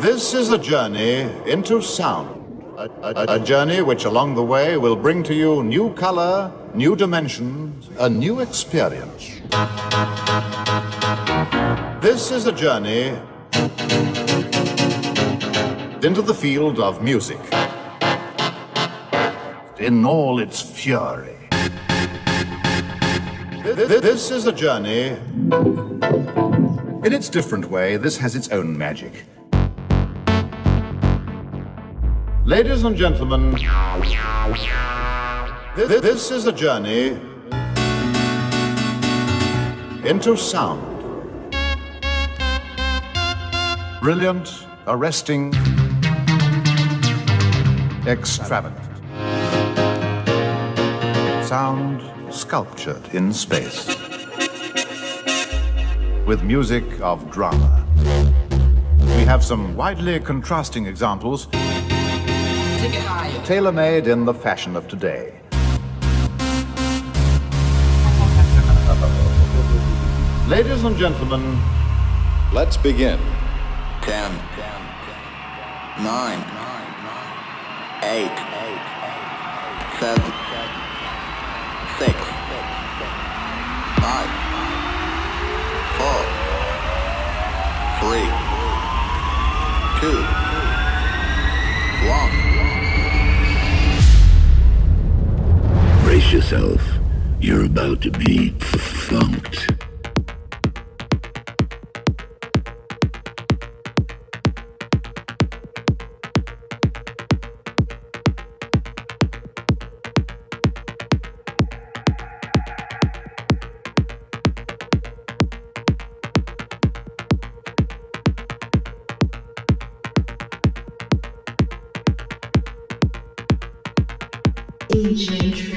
This is a journey into sound. A, a- a journey which along the way will bring to you new color, new dimensions, a new experience. This is a journey into the field of music. In all its fury. Th- th- This is a journey. In its different way, this has its own magic. Ladies and gentlemen, th- this is a journey into sound. Brilliant, arresting, extravagant. Sound sculptured in space. With music of drama. We have some widely contrasting examples tailor made in the fashion of today. Ladies and gentlemen, Let's begin. 10, 9, 8, 7, 6, 5, 4, 3, 2, Brace yourself. You're about to be funked. Ancient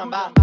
Kulukunamba.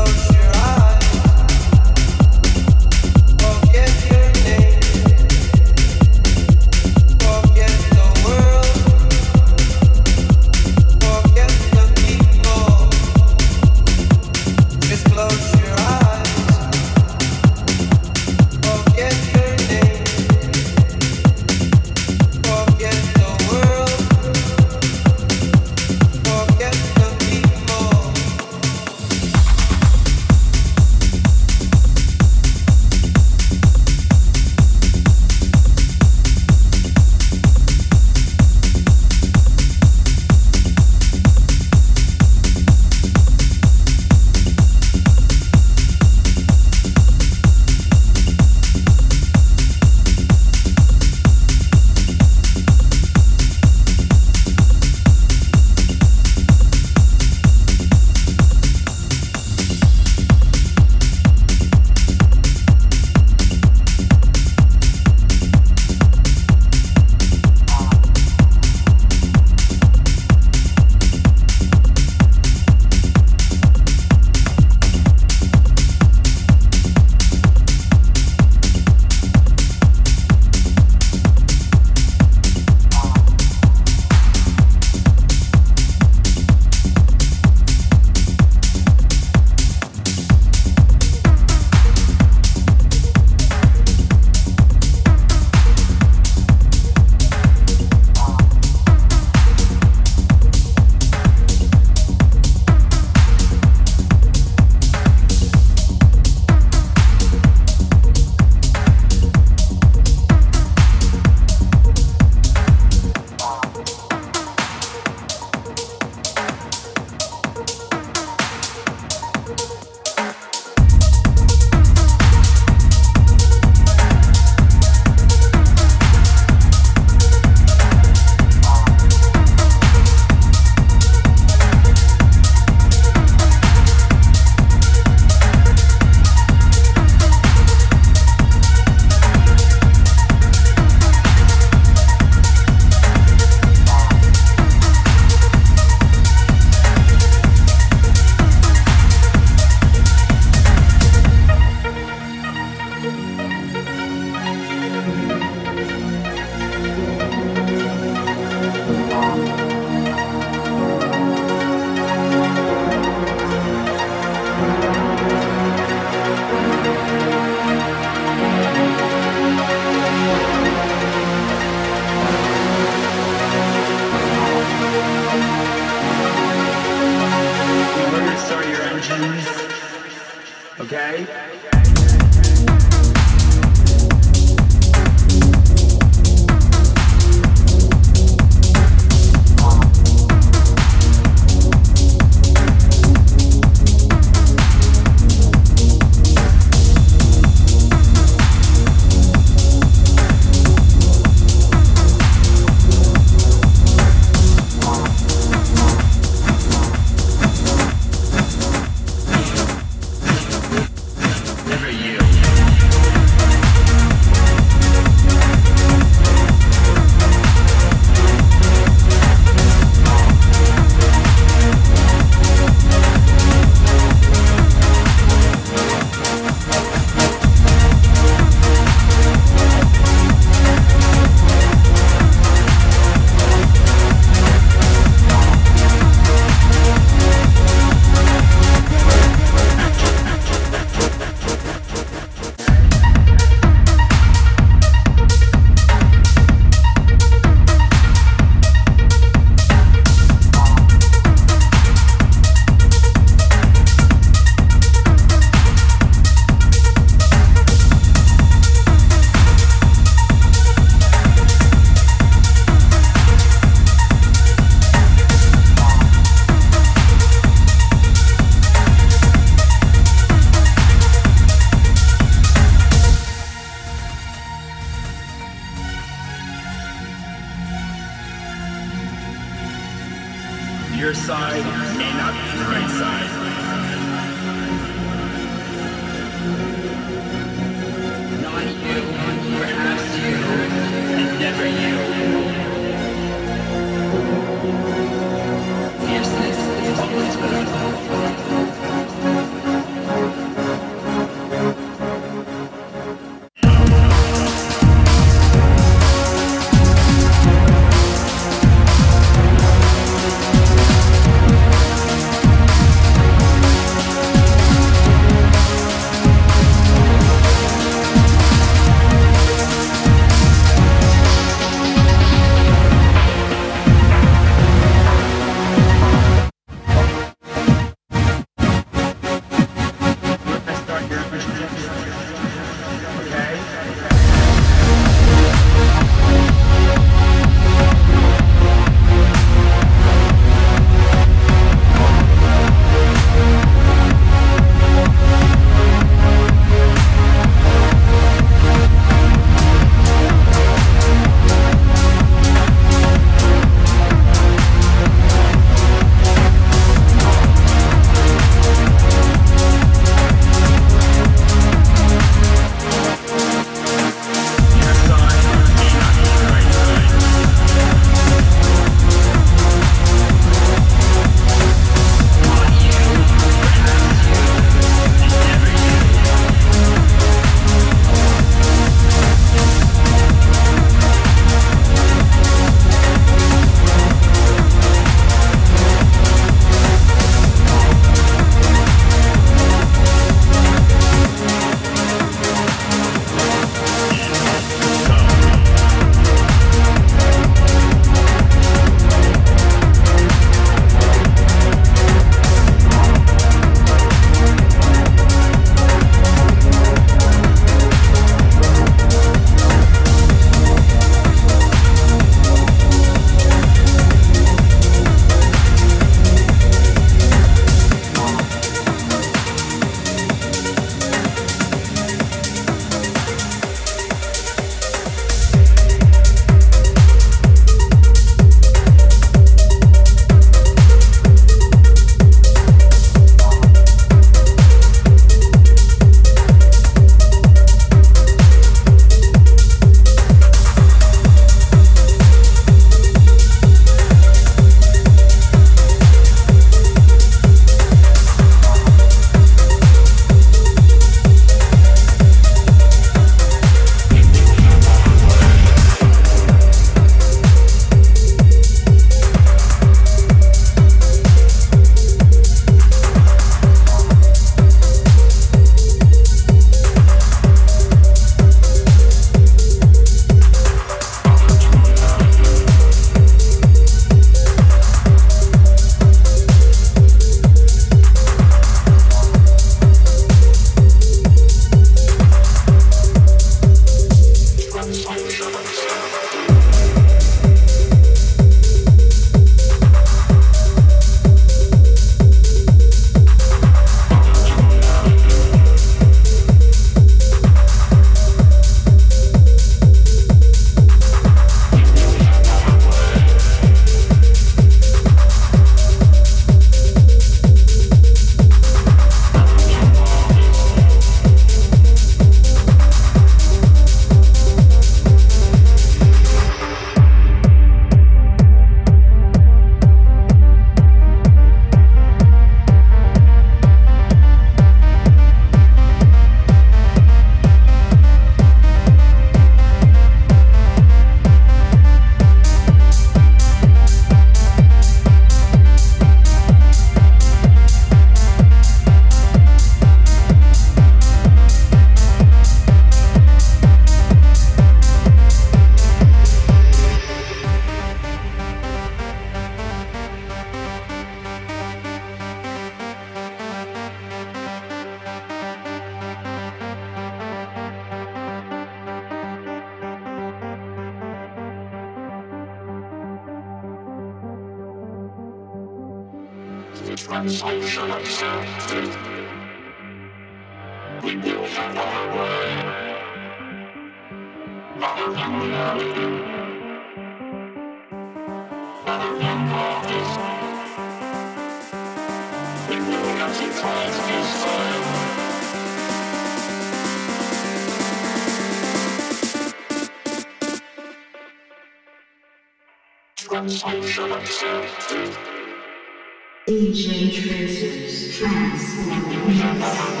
Transform Mix.